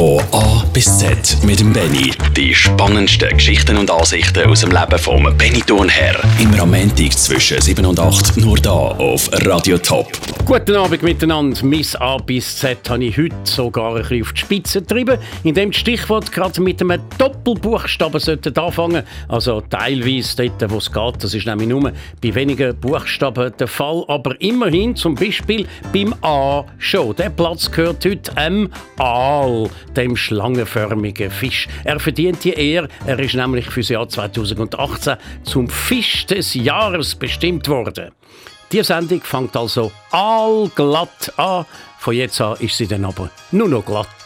Von A bis Z mit dem Benny. Die spannendsten Geschichten und Ansichten aus dem Leben vom Benny Thurnherr. Immer am Montag zwischen 7 und 8 nur da auf Radio Top. Guten Abend miteinander. Miss A bis Z habe ich heute sogar ein bisschen auf die Spitze getrieben, indem das Stichwort gerade mit einem Doppelbuchstaben sollte anfangen. Also teilweise dort, wo es geht. Das ist nämlich nur bei wenigen Buchstaben der Fall. Aber immerhin zum Beispiel beim A schon. Der Platz gehört heute M. Aal, dem schlangenförmigen Fisch. Er verdient die Ehre. Er ist nämlich für das Jahr 2018 zum Fisch des Jahres bestimmt worden. Die Sendung fängt also allglatt an. Von jetzt an ist sie dann aber nur noch glatt.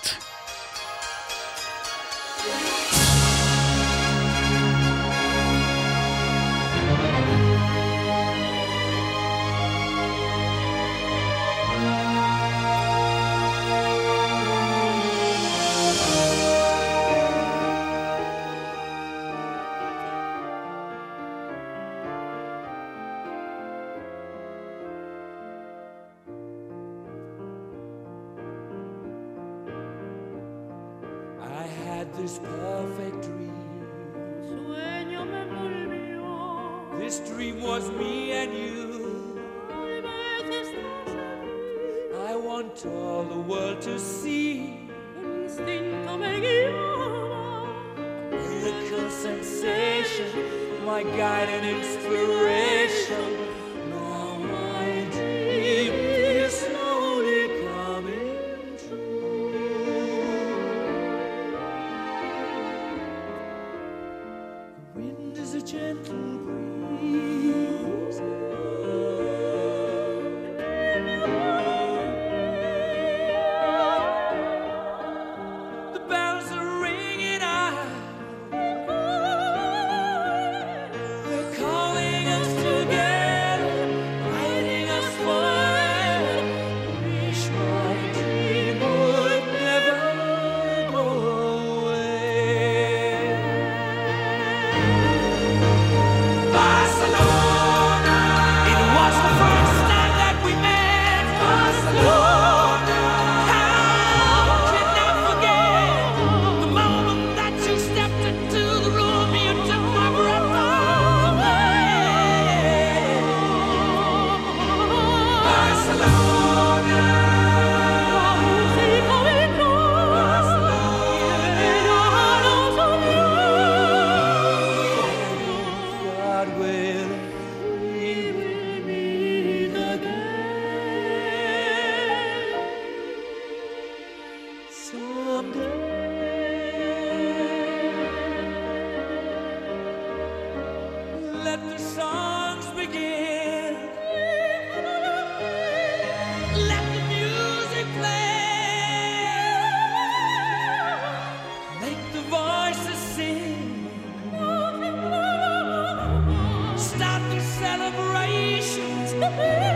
Woohoo!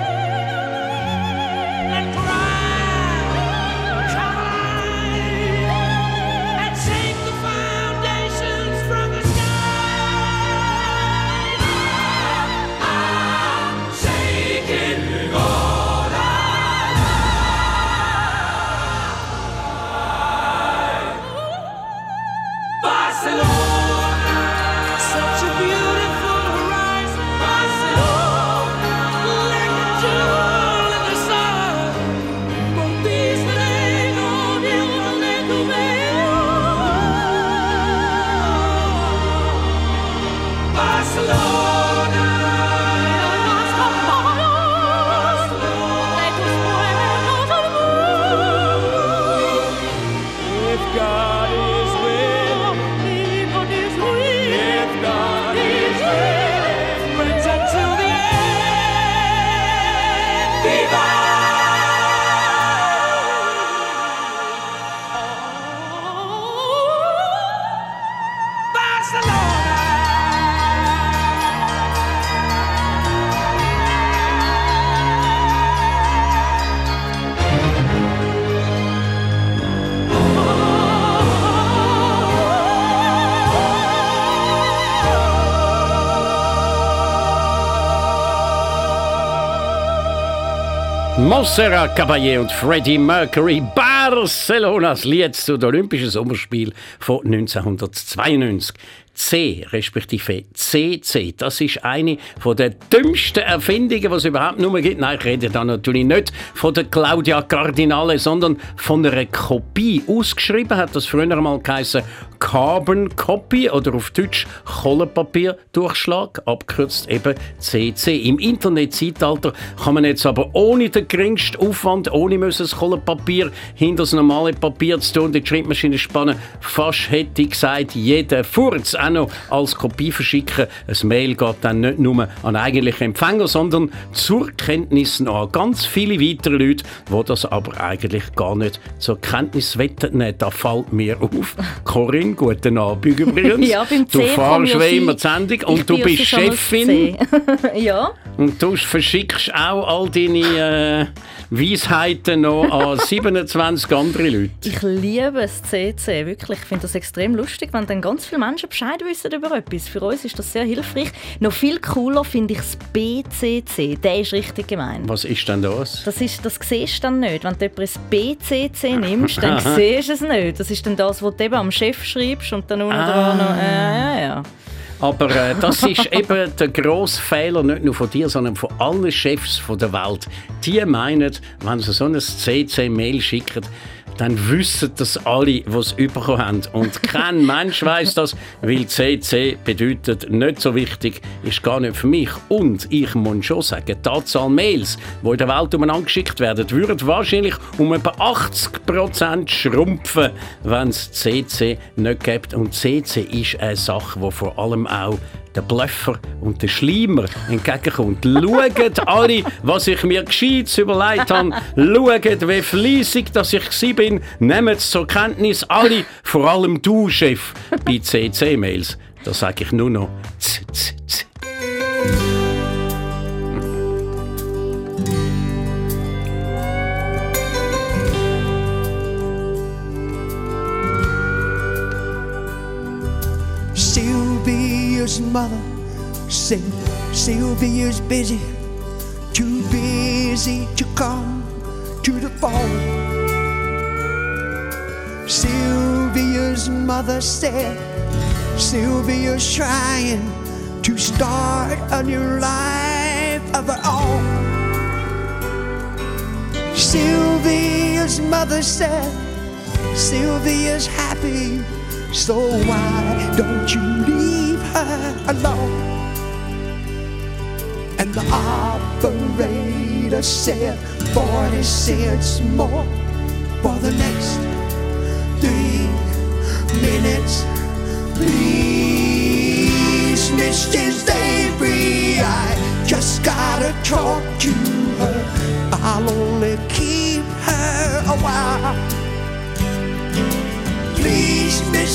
Montserrat Caballé und Freddie Mercury Barcelonas Lied zu den Olympischen Sommerspielen von 1992. C, respektive CC, das ist eine von der dümmsten Erfindungen, die es überhaupt nur gibt. Nein, ich rede da natürlich nicht von der Claudia Cardinale, sondern von einer Kopie. Ausgeschrieben hat das früher einmal geheißen Carbon Copy oder auf Deutsch Kohlenpapierdurchschlag, abkürzt eben CC. Im Internetzeitalter kann man jetzt aber ohne den geringsten Aufwand, ohne müssen das Kohlenpapier hinter das normale Papier zu tun, die Schreibmaschine spannen, fast hätte ich gesagt, jeder Furz auch noch als Kopie verschicken. Ein Mail geht dann nicht nur an eigentlichen Empfänger, sondern zur Kenntnis an ganz viele weitere Leute, die das aber eigentlich gar nicht zur Kenntnis wetten. Da fällt mir auf. Corinne, guten Abend übrigens. Ja, beim du C fahrst wie immer die Sendung Ich und du bist Chefin. Ja. Und du verschickst auch all deine äh, Weisheiten noch an 27 andere Leute. Ich liebe das CC, wirklich. Ich finde das extrem lustig, wenn dann ganz viele Menschen Bescheid wissen über etwas. Für uns ist das sehr hilfreich. Noch viel cooler finde ich das BCC. Der ist richtig gemein. Was ist denn das? Das, ist, das siehst du dann nicht. Wenn du jemand ein BCC nimmst, dann siehst du es nicht. Das ist dann das, was du eben am Chef schreibst und dann unten Ah. dran noch... Äh, ja, ja. Aber äh, das ist eben der grosse Fehler, nicht nur von dir, sondern von allen Chefs der Welt. Die meinen, wenn sie so ein CC-Mail schicken, dann wissen das alle, die es bekommen haben. Und kein Mensch weiß das, weil CC bedeutet nicht so wichtig, ist gar nicht für mich. Und ich muss schon sagen, die Anzahl Mails, die in der Welt umeinander geschickt werden, würde wahrscheinlich um etwa 80% schrumpfen, wenn es CC nicht gibt. Und CC ist eine Sache, die vor allem auch der Blöffer und der Schleimer entgegenkommt. Schaut alle, was ich mir gescheit überlegt habe. Schaut, wie fleissig dass ich bin. Nehmt es zur Kenntnis. Alle, vor allem du, Chef, bei CC-Mails. Da sage ich nur noch z, z, z. Sylvia's mother said Sylvia's busy, too busy to come to the phone. Sylvia's mother said Sylvia's trying to start a new life of her own. Sylvia's mother said Sylvia's happy, so why don't you leave her alone? And the operator said 40 cents more for the next three minutes. Please, Mrs. Avery, I just gotta talk to her. I'll only keep her a while. Please, Mrs.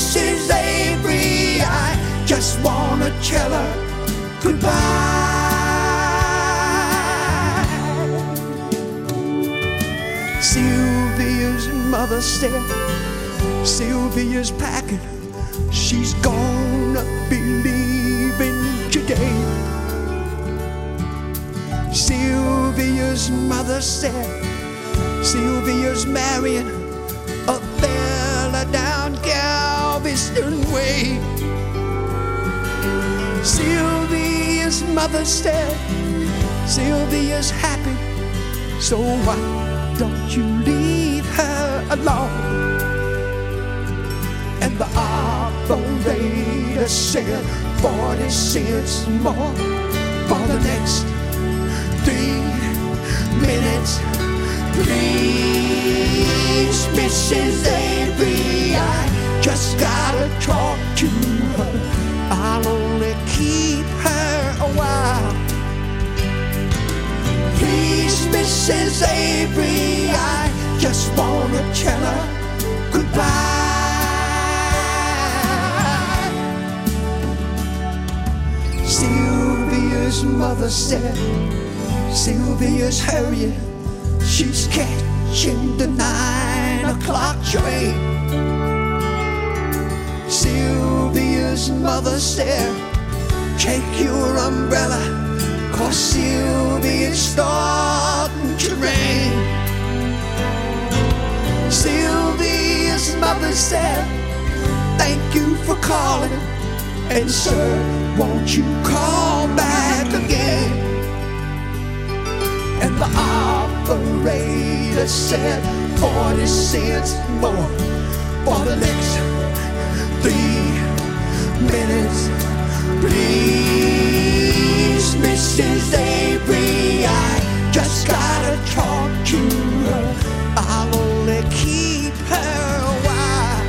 Just wanna tell her goodbye. Sylvia's mother said, Sylvia's packing, she's gonna be leaving today. Sylvia's mother said, Sylvia's marrying a fella down Galveston Way. Sylvia's mother said, Sylvia's happy, so why don't you leave her alone? And the operator said, 40 cents more for the next three minutes. Please, Mrs. Avery, I just gotta talk to her. I'll only keep her a while. Please, Mrs. Avery, I just wanna tell her goodbye. Sylvia's mother said, Sylvia's hurrying. She's catching the nine o'clock train. Sylvia's mother said, Take your umbrella, Cause Sylvia's starting to rain. Sylvia's mother said, Thank you for calling. And sir, won't you call back again? And the operator said, 40 cents more for the next three minutes. Please, Mrs. Avery, I just gotta talk to her. I'll only keep her a while.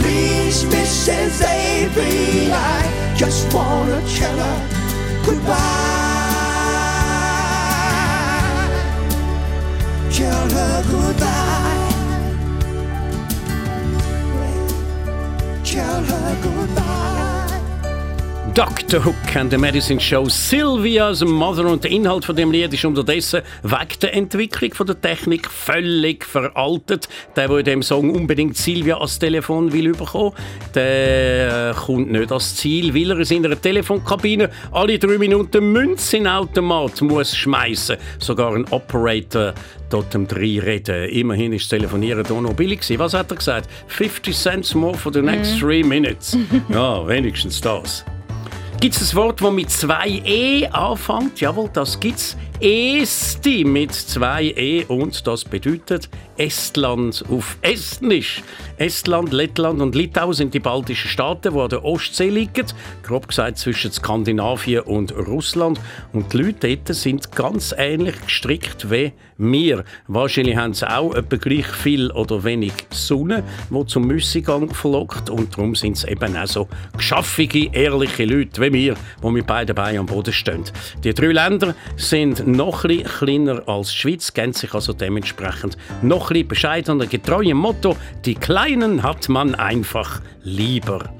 Please, Mrs. Avery, I just wanna tell her goodbye. Tell her goodbye. aku Dr. Hook and the Medicine Show Sylvia's Mother und der Inhalt von dem Lied ist unterdessen wegen der Entwicklung von der Technik völlig veraltet. Der, der in dem Song unbedingt Sylvia als Telefon will bekommen, der äh, kommt nicht ans Ziel, weil er in seiner Telefonkabine alle drei Minuten Münze in Automat muss schmeißen. Sogar ein Operator dort am drei reden. Immerhin ist das Telefonieren hier noch billig gewesen. Was hat er gesagt? 50 Cents more for the next three minutes. ja, wenigstens das. Gibt es ein Wort, das mit zwei E anfängt? Jawohl, das gibt es. Esti mit zwei E und das bedeutet Estland auf Estnisch. Estland, Lettland und Litauen sind die baltischen Staaten, die an der Ostsee liegen, grob gesagt zwischen Skandinavien und Russland. Und die Leute dort sind ganz ähnlich gestrickt wie wir. Wahrscheinlich haben sie auch etwa gleich viel oder wenig Sonne, die zum Müssegang verlockt. Und darum sind es eben auch so geschaffige, ehrliche Leute wie wir, die mit beiden Beinen am Boden stehen. Die drei Länder sind noch ein kleiner als die Schweiz, kennen sich also dementsprechend noch ein bescheidener, getreu im Motto, die Kleinen hat man einfach lieber.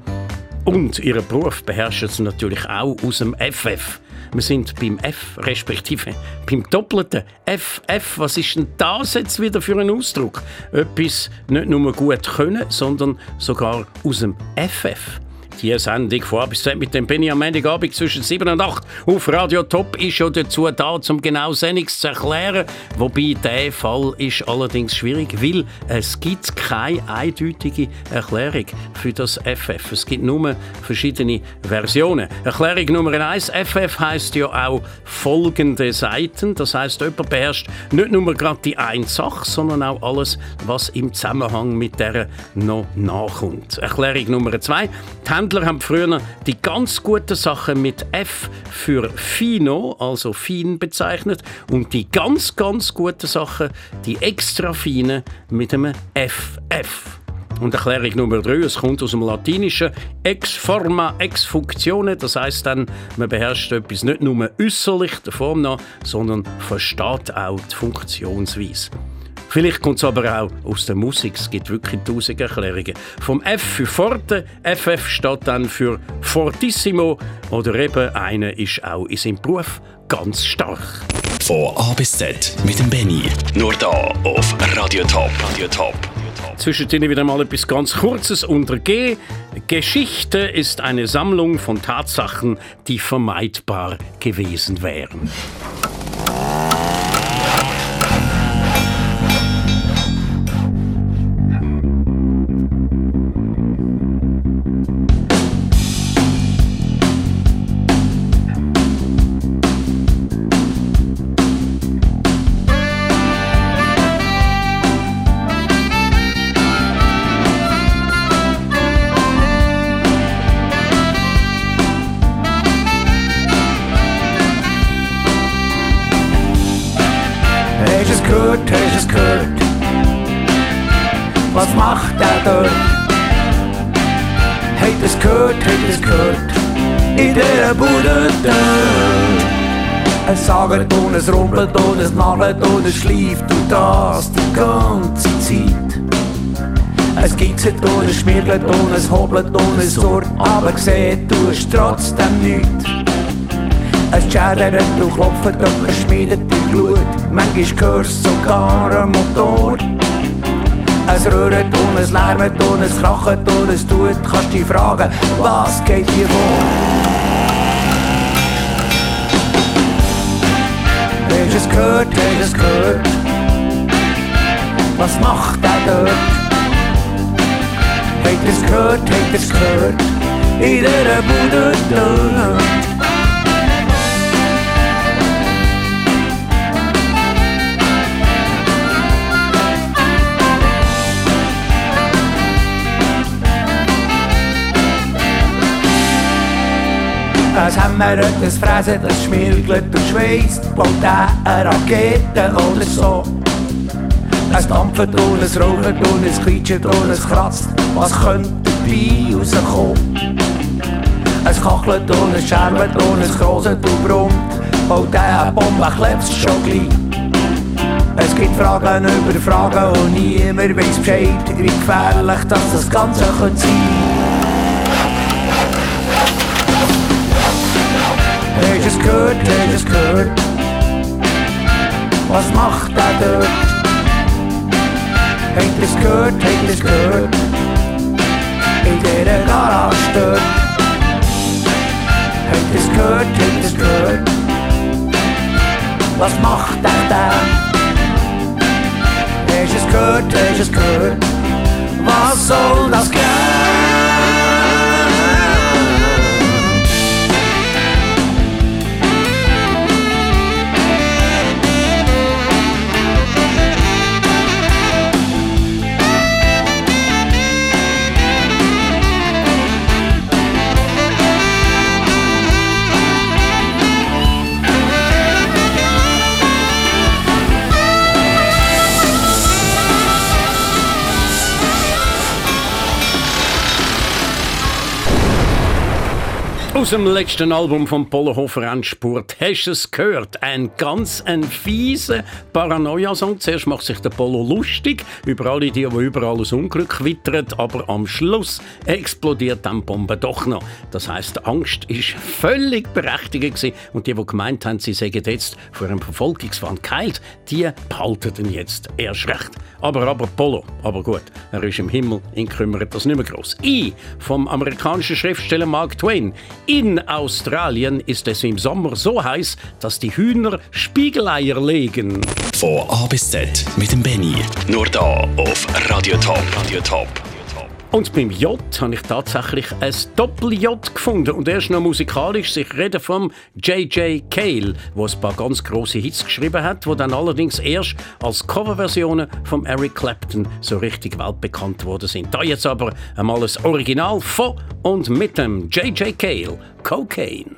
Und ihren Beruf beherrschen sie natürlich auch aus dem FF. Wir sind beim F, respektive beim doppelten FF. Was ist denn das jetzt wieder für ein Ausdruck? Etwas nicht nur gut können, sondern sogar aus dem FF. Die Sendung von A bis Z mit dem Benny am Montagabend zwischen 7 und 8 auf Radio Top ist schon dazu da, um genau Sendungs zu erklären. Wobei der Fall ist allerdings schwierig, weil es gibt keine eindeutige Erklärung für das FF. Es gibt nur verschiedene Versionen. Erklärung Nummer 1, FF heißt ja auch folgende Seiten. Das heißt, jemand beherrscht nicht nur gerade die eine Sache, sondern auch alles, was im Zusammenhang mit der noch nachkommt. Erklärung Nummer 2, die Händler haben früher die ganz guten Sachen mit F für Fino, also fein bezeichnet, und die ganz, ganz guten Sachen, die extra feinen, mit einem FF. Und Erklärung Nummer 3, es kommt aus dem Latinischen ex forma, ex functione, das heißt dann, man beherrscht etwas nicht nur äußerlich der Form nach, sondern versteht auch die Funktionsweise. Vielleicht kommt es aber auch aus der Musik. Es gibt wirklich tausend Erklärungen. Vom F für Forte, FF steht dann für Fortissimo oder eben einer ist auch in seinem Beruf ganz stark. Von A bis Z mit dem Benny. Nur da auf Radio Top. Radio Top. Zwischendrin wieder mal etwas ganz Kurzes unter G. Geschichte ist eine Sammlung von Tatsachen, die vermeidbar gewesen wären. Und es rumpelt und es knallt und es schleift und das die ganze Zeit. Es kitzelt und es schmirgelt und es hobelt und es surrt, aber du es trotzdem nichts. Es schädert und klopft und es schmiedet im Blut. Manchmal hörst sogar einen Motor. Es rührt und es lärmt und es kracht und es tut. Kannst dich fragen, was geht hier vor? Gehört, hast du es gehört? Was macht der dort? Habt ihr es gehört, habt ihr es gehört? In dieser Bude dort. Haben wir etwas fressen, das schmirgelt und schweißt, baut eine Rakete oder so. Es dampft und es raucht und es quietscht und es kratzt, was könnte dabei rauskommen? Es kachelt und es scherbt und es groset und brummt, baut eine Bombe, klebst schon gleich. Es gibt Fragen über Fragen und niemand weiß Bescheid, wie gefährlich das, das Ganze könnte sein. Es gehört, hast es gehört? Was macht der dort? Ihr es gehört, ihr es gehört? In dieser Garage dort. Ihr es gehört, ihr es gehört? Was macht der da? Hast es gehört, hast es gehört? Was soll das gehen? Aus dem letzten Album von Polohofer Endspurt hast du es gehört. Ein ganz ein fieser Paranoia-Song. Zuerst macht sich der Polo lustig über alle die, die überall aus Unglück wittern, aber am Schluss explodiert dann Bombe doch noch. Das heißt, die Angst ist völlig berechtigt gewesen. und die, die gemeint haben, sie sägen jetzt vor einem Verfolgungswahn geheilt, die behalten ihn jetzt erst recht. Aber, aber Polo, aber gut, er ist im Himmel, ihn kümmert das nicht mehr groß. Ich, vom amerikanischen Schriftsteller Mark Twain, in Australien ist es im Sommer so heiß, dass die Hühner Spiegeleier legen. Von A bis Z mit dem Benny. Nur da auf Radio Top. Radio Top. Und beim J habe ich tatsächlich ein Doppel-J gefunden. Und erst noch musikalisch. Ich rede vom J.J. Cale, der ein paar ganz große Hits geschrieben hat, die dann allerdings erst als Coverversionen von Eric Clapton so richtig weltbekannt worden sind. Da jetzt aber einmal das Original von und mit dem J.J. Cale, Cocaine.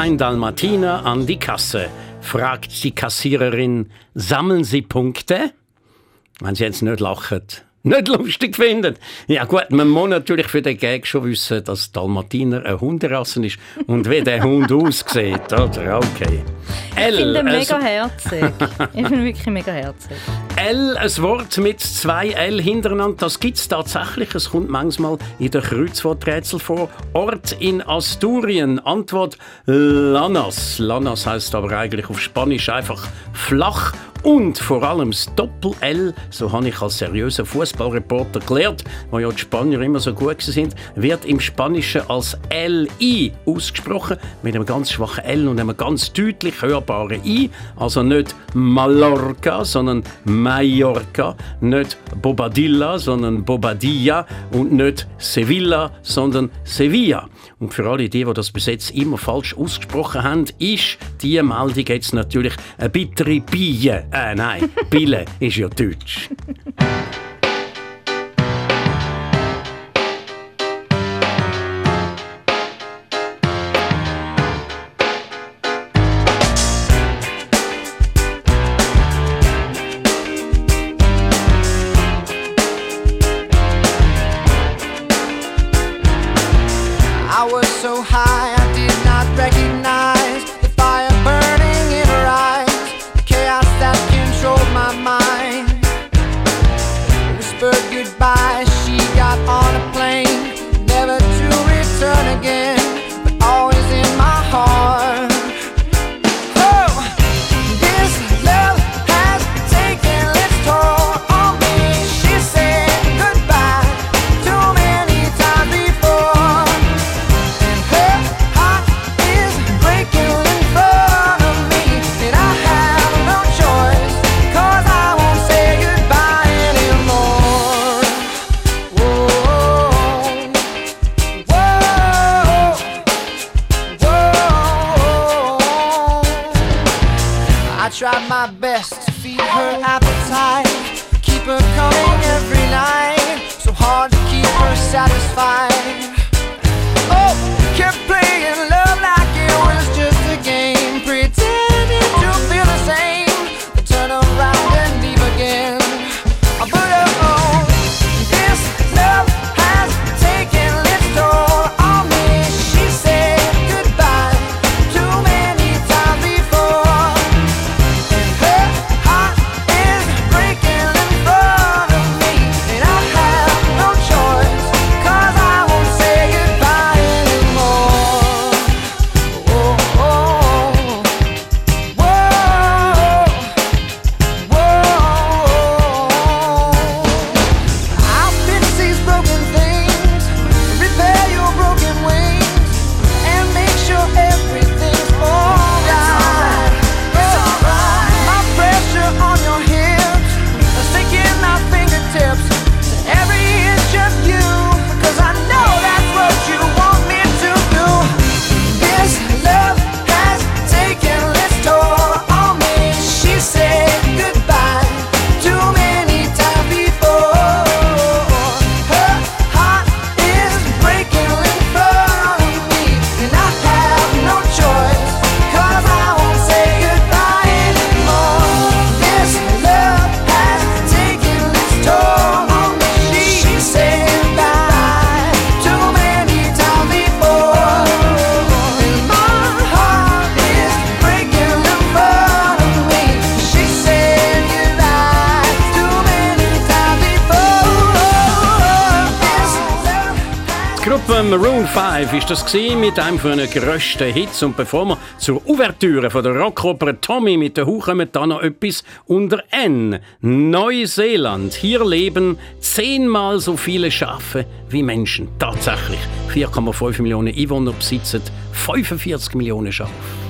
Ein Dalmatiner an die Kasse, fragt die Kassiererin, sammeln Sie Punkte? Wenn Sie jetzt nicht lachen, nicht lustig finden. Ja gut, man muss natürlich für den Gag schon wissen, dass Dalmatiner eine Hunderasse ist und wie der Hund aussieht, oder? Okay. Ich finde ihn also- mega herzig. ich finde wirklich mega herzig. L, ein Wort mit zwei L hintereinander, das gibt es tatsächlich. Es kommt manchmal in den Kreuzworträtsel vor. Ort in Asturien. Antwort Lanas. Lanas heißt aber eigentlich auf Spanisch einfach flach. Und vor allem das Doppel-L, so habe ich als seriöser Fußballreporter gelernt, wo ja die Spanier immer so gut sind, wird im Spanischen als LI ausgesprochen, mit einem ganz schwachen L und einem ganz deutlich hörbaren I. Also nicht Mallorca, sondern Mallorca, nicht Bobadilla, sondern Bobadilla und nicht Sevilla, sondern Sevilla. Und für alle die, die das bis jetzt immer falsch ausgesprochen haben, ist diese Meldung jetzt natürlich eine bittere Bille. Äh, nein, Bille ist ja Deutsch. das mit einem von den grössten Hits. Und bevor wir zur Ouvertüre von der Rockoper Tommy mit der Hu kommen, dann noch etwas unter N. Neuseeland. Hier leben zehnmal so viele Schafe wie Menschen. Tatsächlich. 4,5 Millionen Einwohner besitzen 45 Millionen Schafe.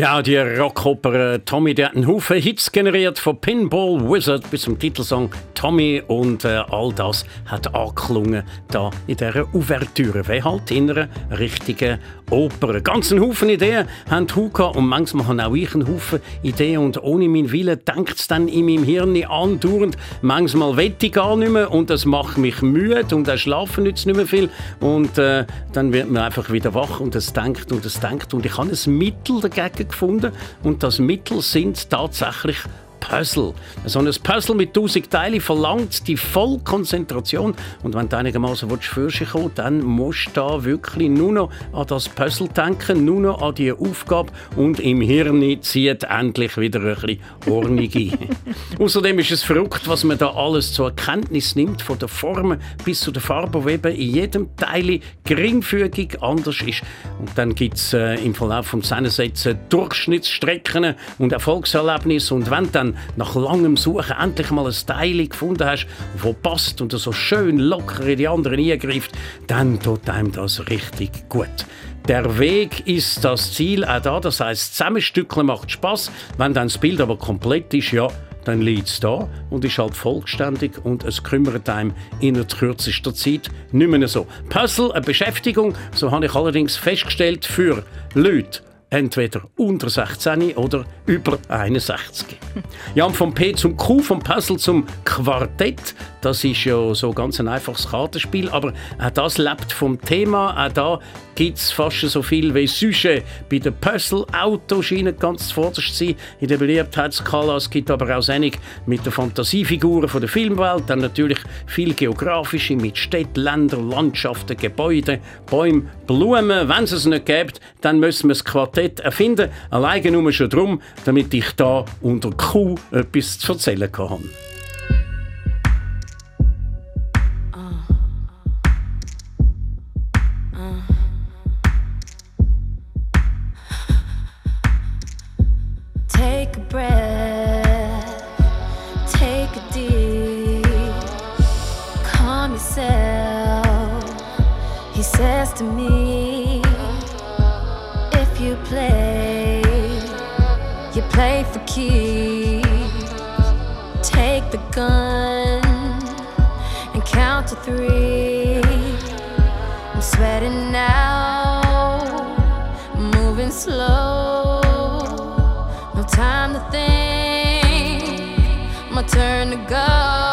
Ja, die Rockoper äh, Tommy, die hat einen Haufen Hits generiert, von Pinball Wizard bis zum Titelsong Tommy und äh, all das hat angeklungen da in dieser Ouvertüre, wie halt in einer richtigen Oper. Einen Haufen Ideen haben Huka und manchmal habe auch ich einen Haufen Ideen und ohne meinen Willen denkt es dann in meinem Hirn andauernd. Manchmal will ich gar nicht mehr und das macht mich müde und auch schlafen nützt nicht mehr viel und äh, dann wird man einfach wieder wach und es denkt und es denkt und ich habe ein Mittel dagegen gefunden und das Mittel sind tatsächlich Puzzle. So ein Puzzle mit 1000 Teilen verlangt die Vollkonzentration. Und wenn du einigermaßen für dich kommen dann musst du da wirklich nur noch an das Puzzle denken, nur noch an die Aufgabe und im Hirn zieht endlich wieder ein bisschen Ordnung ein. Außerdem ist es verrückt, was man da alles zur Erkenntnis nimmt, von der Form bis zu der Farbe, die eben in jedem Teil geringfügig anders ist. Und dann gibt es äh, im Verlauf vom Zusammensetzen Durchschnittsstrecken und Erfolgserlebnisse. Und wenn dann nach langem Suchen endlich mal ein Teil gefunden hast, das passt und so schön locker in die anderen eingreift, dann tut einem das richtig gut. Der Weg ist das Ziel auch da, das heißt, Zusammenstückeln macht Spaß. Wenn dann das Bild aber komplett ist, ja, dann liegt es da und ist halt vollständig und es kümmert einem in der kürzester Zeit nicht mehr so. Puzzle, eine Beschäftigung, so habe ich allerdings festgestellt, für Leute, entweder unter 16 oder über 61. Ja, und vom P zum Q, vom Puzzle zum Quartett, das ist ja so ganz ein einfaches Kartenspiel, aber auch das lebt vom Thema, auch da gibt es fast so viel wie Sujet. Bei den Puzzle-Autos scheinen ganz zuvorderst zu sein in der Beliebtheitsskala. Es gibt aber auch Sendung mit den Fantasiefiguren von der Filmwelt, dann natürlich viel geografische mit Städten, Ländern, Landschaften, Gebäuden, Bäumen, Blumen. Wenn es es nicht gibt, dann müssen wir das Quartett erfinden. Alleine nur schon darum, damit ich da unter Q etwas zu erzählen kann. Take a play, you play for keeps. Take the gun and count to three. I'm sweating now, moving slow. No time to think, my turn to go.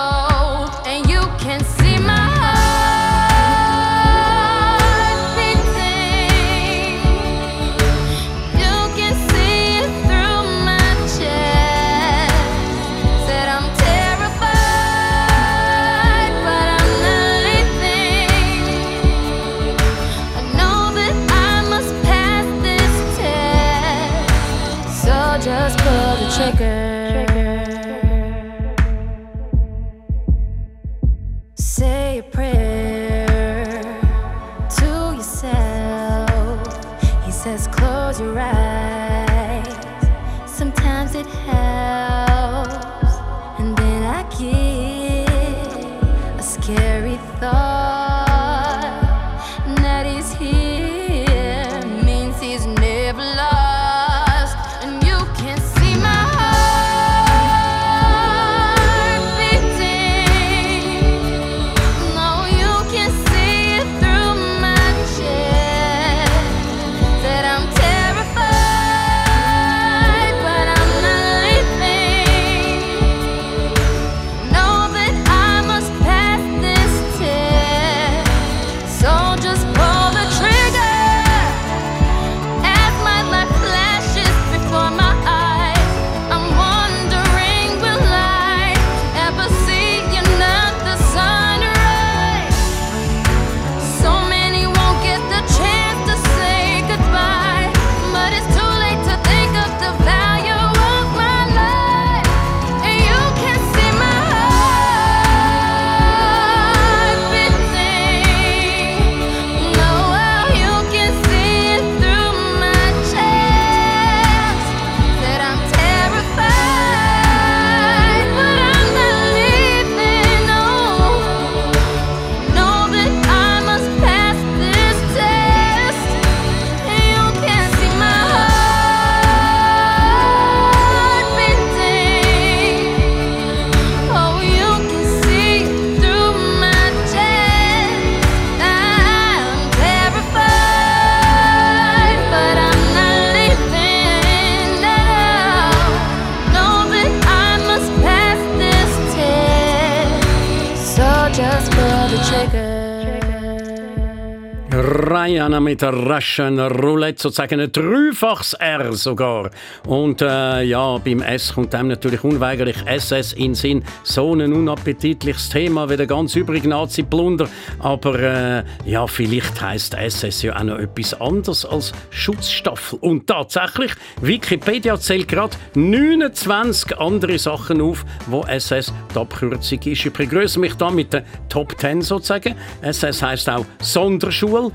Diana mit der Russian Roulette, sozusagen ein dreifaches R sogar. Und äh, ja, beim S kommt einem natürlich unweigerlich SS in Sinn. So ein unappetitliches Thema wie der ganz übrige Nazi-Plunder. Aber äh, ja, vielleicht heißt SS ja auch noch etwas anderes als Schutzstaffel. Und tatsächlich, Wikipedia zählt gerade 29 andere Sachen auf, wo SS die Abkürzung ist. Ich begrüße mich da mit den Top 10 sozusagen. SS heißt auch Sonderschule,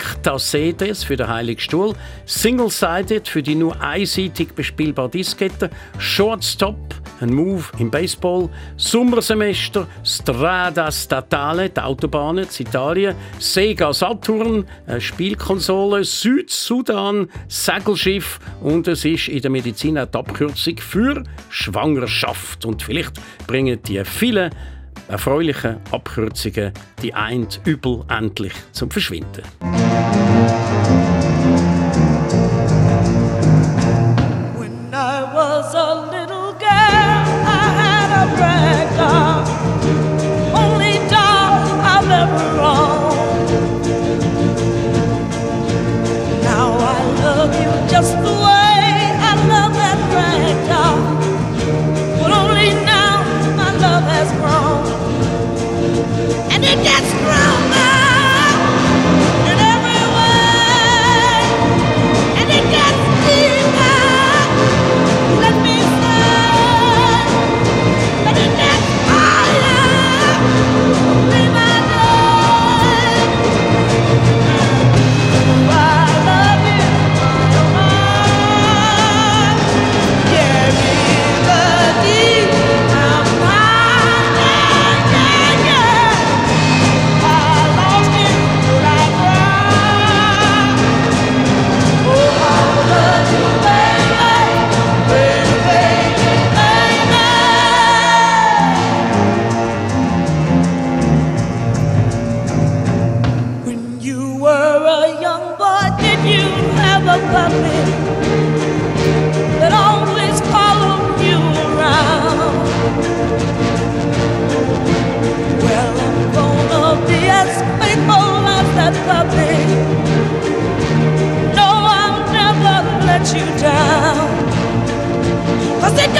Sancta Sedes für den Heiligen Stuhl, Single-Sided für die nur einseitig bespielbare Diskette, Shortstop, ein Move im Baseball, Sommersemester, Strada Statale, die Autobahnen in Italien, Sega Saturn, eine Spielkonsole, Südsudan, Segelschiff. Und es ist in der Medizin auch die Abkürzung für Schwangerschaft. Und vielleicht bringen die vielen erfreulichen Abkürzungen die eint Übel endlich zum Verschwinden. No, I'll never let you down. Cause it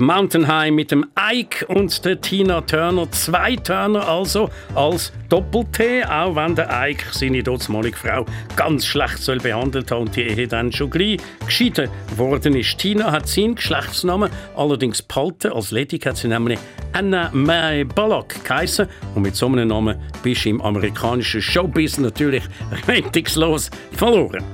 Mountain High mit dem Ike und der Tina Turner. Zwei Turner also als Doppel-T, auch wenn der Ike seine dortmalige Frau ganz schlecht soll behandelt haben und die Ehe dann schon gleich geschieden worden ist. Tina hat seinen Geschlechtsnamen allerdings behalten. Als Ledig hat sie nämlich Anna Mae Bullock geheißen. Und mit so einem Namen bist du im amerikanischen Showbiz natürlich rettungslos verloren.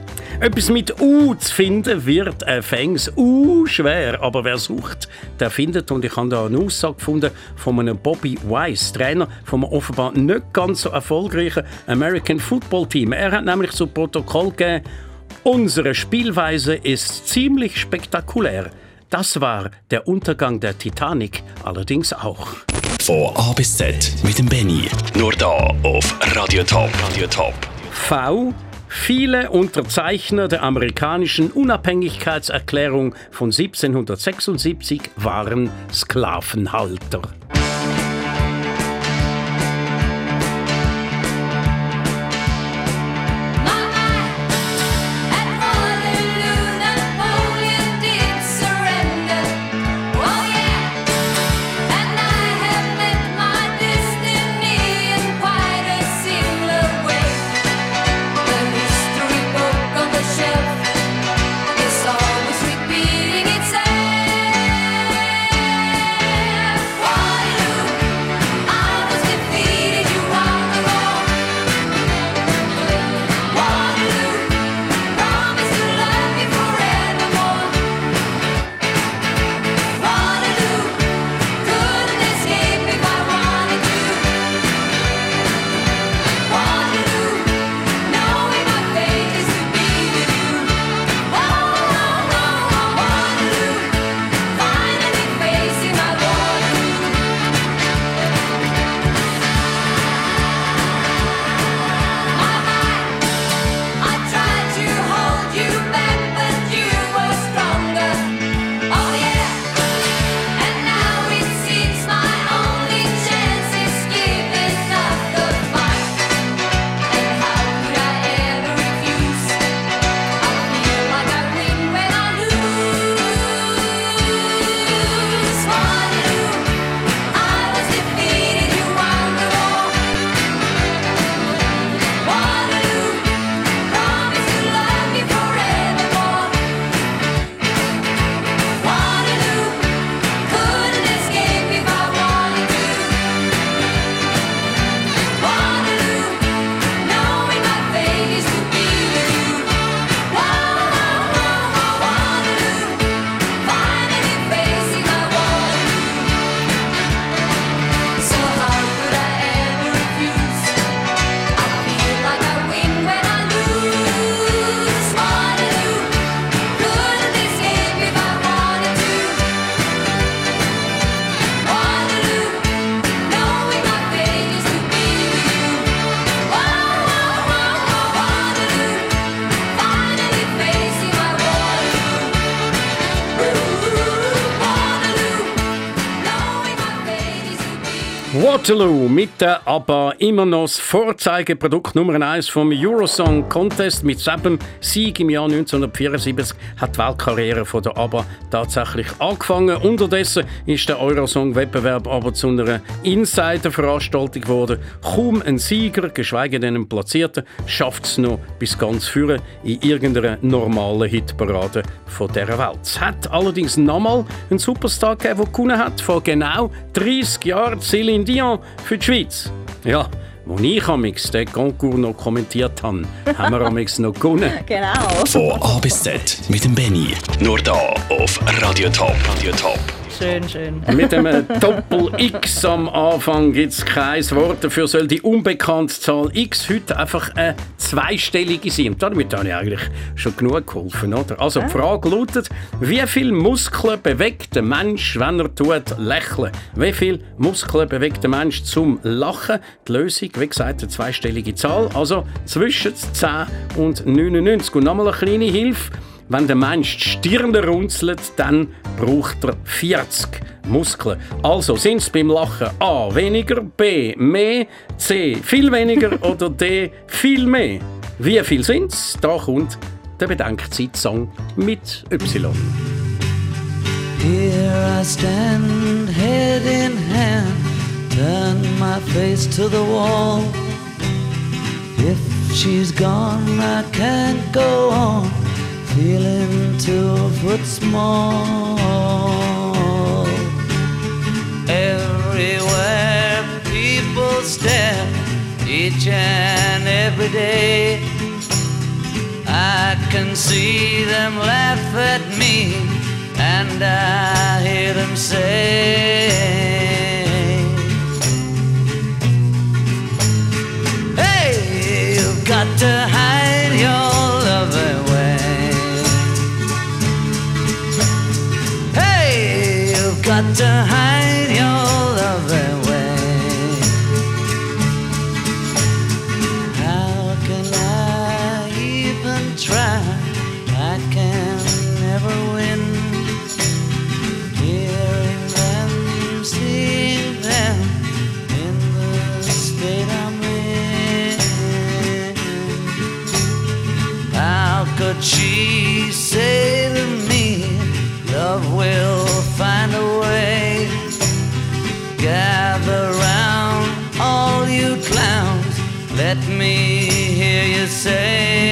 Etwas mit U zu finden wird äh, fängs U schwer, aber wer sucht, der findet. Und ich habe da eine Aussage gefunden von einem Bobby Weiss, Trainer vom offenbar nicht ganz so erfolgreichen American Football Team. Er hat nämlich zu Protokoll gegeben, unsere Spielweise ist ziemlich spektakulär. Das war der Untergang der Titanic allerdings auch. Von A bis Z mit dem Benny. Nur da auf Radio Top. Radio Top. V. Viele Unterzeichner der amerikanischen Unabhängigkeitserklärung von 1776 waren Sklavenhalter. Waterloo mit der aber immer noch das Vorzeigeprodukt Nummer 1 vom Eurosong Contest. Mit seinem Sieg im Jahr 1974 hat die Weltkarriere von der ABBA tatsächlich angefangen. Unterdessen ist der Eurosong-Wettbewerb aber zu einer Insider-Veranstaltung geworden. Kaum ein Sieger, geschweige denn ein Platzierter, schafft es noch bis ganz führen in irgendeiner normalen Hitparade von dieser Welt. Es hat allerdings nochmal einen Superstar gegeben, der hat, vor genau 30 Jahren, Céline Dion für die Schweiz. Ja, als ich amix den Concours noch kommentiert habe, haben wir amix noch gewonnen. Genau. Von A bis Z mit dem Benny. Nur da auf Radio Top. Radio Top. Schön, schön. Mit einem Doppel-X am Anfang gibt es kein Wort dafür, soll die unbekannte Zahl X heute einfach eine zweistellige sein. Und damit habe ich eigentlich schon genug geholfen. Oder? Also die Frage lautet, wie viele Muskeln bewegt der Mensch, wenn er tut, lächeln? Wie viele Muskeln bewegt der Mensch zum Lachen? Die Lösung, wie gesagt, eine zweistellige Zahl, also zwischen 10 und 99. Und nochmal eine kleine Hilfe. Wenn der Mensch die Stirn runzelt, dann braucht er 40 Muskeln. Also sind es beim Lachen A weniger, B mehr, C viel weniger oder D viel mehr? Wie viel sind es? Da kommt der Bedenkzeit-Song mit Y. Here I stand, head in hand, turn my face to the wall. If she's gone, I can't go on, feeling two foot small. Everywhere people stare, each and every day. I can see them laugh at me, and I hear them say, got to hide your to hide your love away. How can I even try? I can never win. Hearing them, seeing them in the state I'm in. How could she say me hear you say.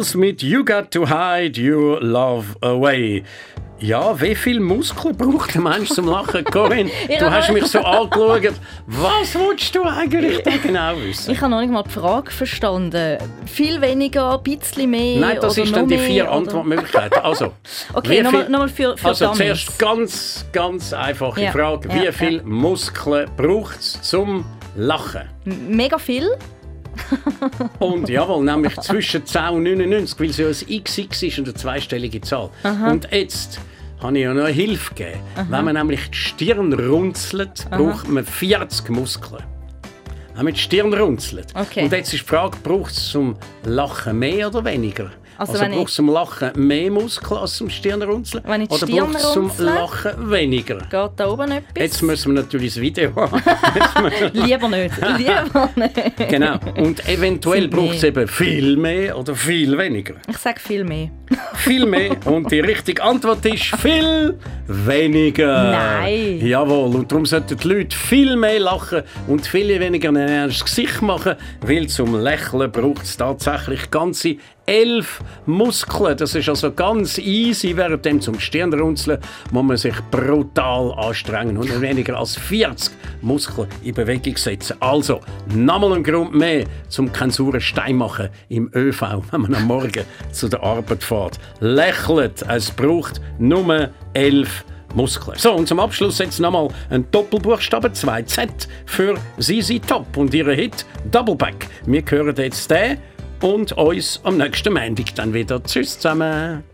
Beatles mit You Got to Hide Your Love Away. Ja, wie viel Muskeln braucht ein Mensch zum Lachen? Corinne, du Ja. hast mich so angeschaut. Was willst du eigentlich da genau wissen? Ich habe noch nicht mal die Frage verstanden. Viel weniger, ein bisschen mehr? Nein, das oder ist noch dann die vier oder? Antwortmöglichkeiten. Also, Okay, nochmal noch für, für Also Dummies. zuerst ganz, ganz einfache Ja, Frage. ja, Wie ja. viel Muskeln braucht es zum Lachen? Mega viel? Und jawohl, nämlich zwischen 10 und 99, weil es ja ein XX ist und eine zweistellige Zahl. Aha. Und jetzt habe ich ja noch eine Hilfe gegeben. Aha. Wenn man nämlich die Stirn runzelt, Aha. braucht man 40 Muskeln. Wenn man die Stirn runzelt. Okay. Und jetzt ist die Frage, braucht es zum Lachen mehr oder weniger? Also Also, braucht es zum Lachen mehr Muskeln als zum Stirnrunzeln? Wenn ich oder Stirn braucht es zum? Lachen weniger? Geht da oben etwas? Jetzt müssen wir natürlich das Video haben. Lieber nicht. Lieber nicht. genau. Und eventuell braucht es eben viel mehr oder viel weniger. Ich sage viel mehr. Viel mehr. Und die richtige Antwort ist viel weniger. Nein. Jawohl. Und darum sollten die Leute viel mehr lachen und viel weniger ein ernstes Gesicht machen, weil zum Lächeln braucht es tatsächlich ganze elf Muskeln. Das ist also ganz easy. Während dem zum Stirnrunzeln muss man sich brutal anstrengen und weniger als 40 Muskeln in Bewegung setzen. Also, nochmal ein Grund mehr, zum keinen Stein machen im ÖV, wenn man am Morgen zu der Arbeit fährt. Lächelt, es braucht nur elf Muskeln. So, und zum Abschluss jetzt nochmal ein Doppelbuchstabe 2Z für Sisi Top und ihre Hit Doubleback. Wir hören jetzt den und uns am nächsten Montag dann wieder. Tschüss zusammen.